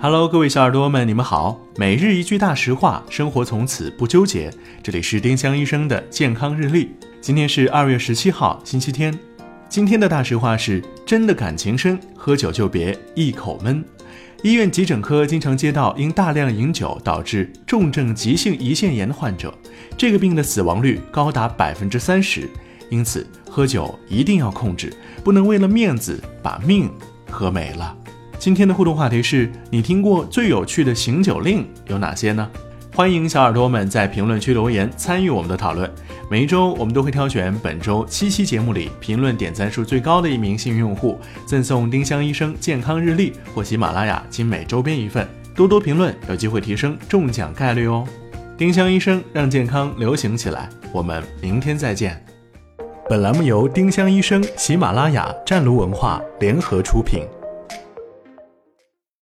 Hello，各位小耳朵们，你们好。每日一句大实话，生活从此不纠结。这里是丁香医生的健康日历。今天是二月十七号，星期天。今天的大实话是：真的感情深，喝酒就别一口闷。医院急诊科经常接到因大量饮酒导致重症急性胰腺炎的患者，这个病的死亡率高达百分之三十。因此，喝酒一定要控制，不能为了面子把命喝没了。今天的互动话题是你听过最有趣的醒酒令有哪些呢？欢迎小耳朵们在评论区留言参与我们的讨论。每一周我们都会挑选本周七期节目里评论点赞数最高的一名幸运用户，赠送丁香医生健康日历或喜马拉雅精美周边一份。多多评论，有机会提升中奖概率哦。丁香医生让健康流行起来，我们明天再见。本栏目由丁香医生、喜马拉雅、湛庐文化联合出品。